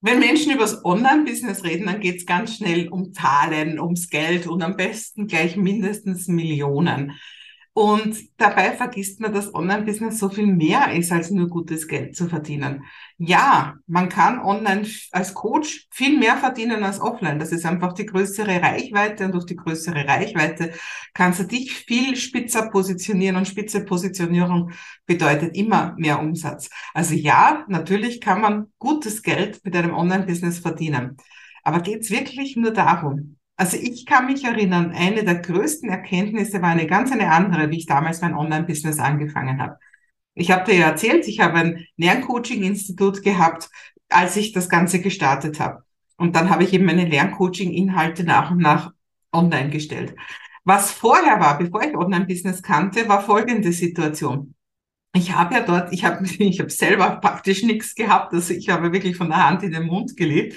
Wenn Menschen über das Online-Business reden, dann geht es ganz schnell um Zahlen, ums Geld und am besten gleich mindestens Millionen. Und dabei vergisst man, dass Online-Business so viel mehr ist, als nur gutes Geld zu verdienen. Ja, man kann online als Coach viel mehr verdienen als offline. Das ist einfach die größere Reichweite und durch die größere Reichweite kannst du dich viel spitzer positionieren und spitze Positionierung bedeutet immer mehr Umsatz. Also ja, natürlich kann man gutes Geld mit einem Online-Business verdienen. Aber geht es wirklich nur darum? Also ich kann mich erinnern, eine der größten Erkenntnisse war eine ganz eine andere, wie ich damals mein Online-Business angefangen habe. Ich habe dir ja erzählt, ich habe ein Lerncoaching-Institut gehabt, als ich das Ganze gestartet habe. Und dann habe ich eben meine Lerncoaching-Inhalte nach und nach online gestellt. Was vorher war, bevor ich Online-Business kannte, war folgende Situation. Ich habe ja dort, ich habe ich hab selber praktisch nichts gehabt, also ich habe wirklich von der Hand in den Mund gelebt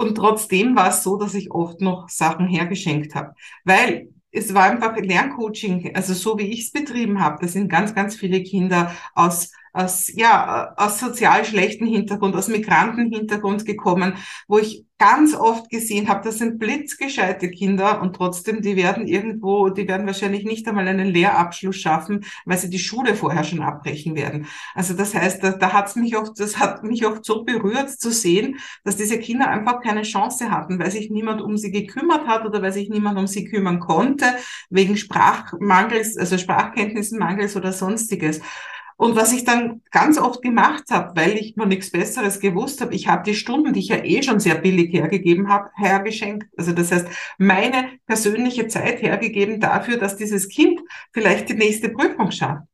und trotzdem war es so, dass ich oft noch Sachen hergeschenkt habe. Weil es war einfach Lerncoaching, also so wie ich es betrieben habe. Da sind ganz, ganz viele Kinder aus aus, ja, aus sozial schlechten Hintergrund, aus Migrantenhintergrund gekommen, wo ich ganz oft gesehen habe, das sind blitzgescheite Kinder und trotzdem, die werden irgendwo, die werden wahrscheinlich nicht einmal einen Lehrabschluss schaffen, weil sie die Schule vorher schon abbrechen werden. Also das heißt, da, da hat's mich oft, das hat mich oft so berührt zu sehen, dass diese Kinder einfach keine Chance hatten, weil sich niemand um sie gekümmert hat oder weil sich niemand um sie kümmern konnte, wegen Sprachmangels, also Sprachkenntnissenmangels oder sonstiges. Und was ich dann ganz oft gemacht habe, weil ich noch nichts Besseres gewusst habe, ich habe die Stunden, die ich ja eh schon sehr billig hergegeben habe, hergeschenkt. Also das heißt, meine persönliche Zeit hergegeben dafür, dass dieses Kind vielleicht die nächste Prüfung schafft.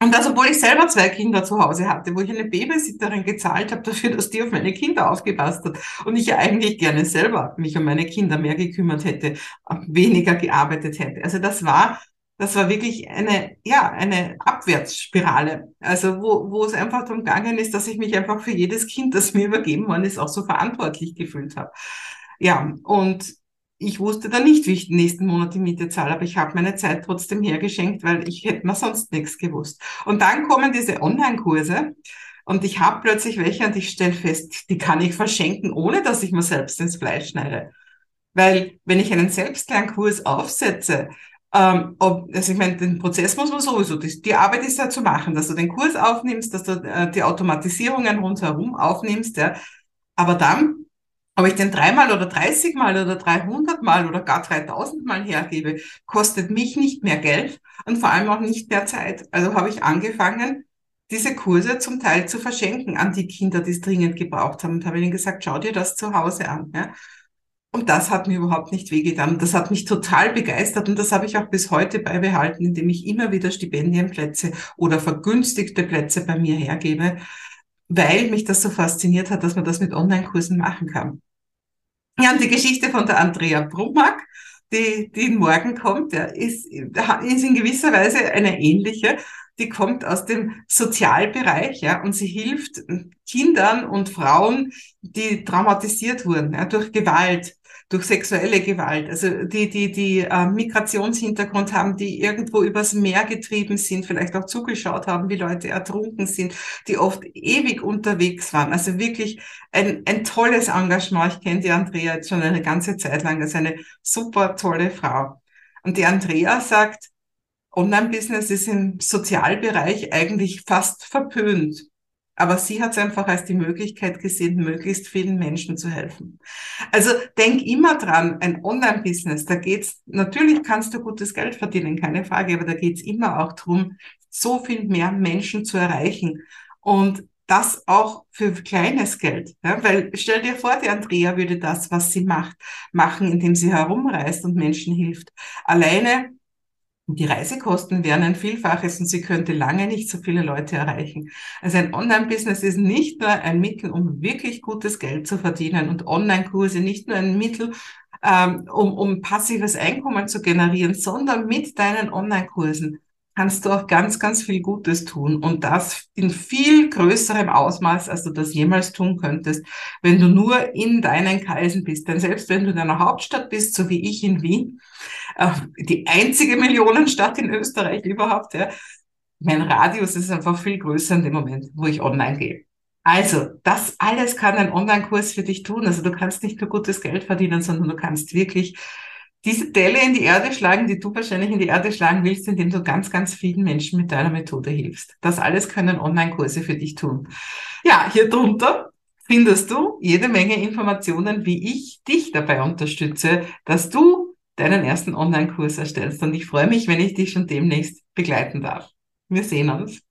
Und das, obwohl ich selber zwei Kinder zu Hause hatte, wo ich eine Babysitterin gezahlt habe dafür, dass die auf meine Kinder aufgepasst hat und ich ja eigentlich gerne selber mich um meine Kinder mehr gekümmert hätte, weniger gearbeitet hätte. Also das war das war wirklich eine, ja, eine Abwärtsspirale. Also wo, wo es einfach darum gegangen ist, dass ich mich einfach für jedes Kind, das mir übergeben worden ist, auch so verantwortlich gefühlt habe. Ja, und ich wusste dann nicht, wie ich den nächsten Monat die Miete zahle, aber ich habe meine Zeit trotzdem hergeschenkt, weil ich hätte mir sonst nichts gewusst. Und dann kommen diese Online-Kurse und ich habe plötzlich welche und ich stelle fest, die kann ich verschenken, ohne dass ich mir selbst ins Fleisch schneide. Weil wenn ich einen Selbstlernkurs aufsetze, ähm, ob, also ich meine, den Prozess muss man sowieso, die, die, Arbeit ist ja zu machen, dass du den Kurs aufnimmst, dass du äh, die Automatisierungen rundherum aufnimmst, ja. Aber dann, ob ich den dreimal oder 30 Mal oder 300 Mal oder gar 3000 Mal hergebe, kostet mich nicht mehr Geld und vor allem auch nicht mehr Zeit. Also habe ich angefangen, diese Kurse zum Teil zu verschenken an die Kinder, die es dringend gebraucht haben und habe ihnen gesagt, schau dir das zu Hause an. Ja. Und das hat mir überhaupt nicht wehgetan. Das hat mich total begeistert und das habe ich auch bis heute beibehalten, indem ich immer wieder Stipendienplätze oder vergünstigte Plätze bei mir hergebe, weil mich das so fasziniert hat, dass man das mit Online-Kursen machen kann. Ja, und die Geschichte von der Andrea Brumack, die, die morgen kommt, ja, ist, ist in gewisser Weise eine ähnliche die kommt aus dem Sozialbereich, ja, und sie hilft Kindern und Frauen, die traumatisiert wurden, ja, durch Gewalt, durch sexuelle Gewalt, also die, die, die äh, Migrationshintergrund haben, die irgendwo übers Meer getrieben sind, vielleicht auch zugeschaut haben, wie Leute ertrunken sind, die oft ewig unterwegs waren. Also wirklich ein, ein tolles Engagement. Ich kenne die Andrea jetzt schon eine ganze Zeit lang. Das ist eine super tolle Frau. Und die Andrea sagt, Online-Business ist im Sozialbereich eigentlich fast verpönt. Aber sie hat es einfach als die Möglichkeit gesehen, möglichst vielen Menschen zu helfen. Also denk immer dran, ein Online-Business, da geht's, natürlich kannst du gutes Geld verdienen, keine Frage, aber da geht's immer auch drum, so viel mehr Menschen zu erreichen. Und das auch für kleines Geld. Ja? Weil stell dir vor, die Andrea würde das, was sie macht, machen, indem sie herumreist und Menschen hilft. Alleine die Reisekosten wären ein Vielfaches und sie könnte lange nicht so viele Leute erreichen. Also ein Online-Business ist nicht nur ein Mittel, um wirklich gutes Geld zu verdienen und Online-Kurse nicht nur ein Mittel, ähm, um, um passives Einkommen zu generieren, sondern mit deinen Online-Kursen kannst du auch ganz, ganz viel Gutes tun und das in viel größerem Ausmaß, als du das jemals tun könntest, wenn du nur in deinen Kreisen bist. Denn selbst wenn du in einer Hauptstadt bist, so wie ich in Wien, die einzige Millionenstadt in Österreich überhaupt, ja, mein Radius ist einfach viel größer in dem Moment, wo ich online gehe. Also, das alles kann ein Online-Kurs für dich tun. Also du kannst nicht nur gutes Geld verdienen, sondern du kannst wirklich diese Delle in die Erde schlagen, die du wahrscheinlich in die Erde schlagen willst, indem du ganz, ganz vielen Menschen mit deiner Methode hilfst. Das alles können Online-Kurse für dich tun. Ja, hier drunter findest du jede Menge Informationen, wie ich dich dabei unterstütze, dass du deinen ersten Online-Kurs erstellst. Und ich freue mich, wenn ich dich schon demnächst begleiten darf. Wir sehen uns.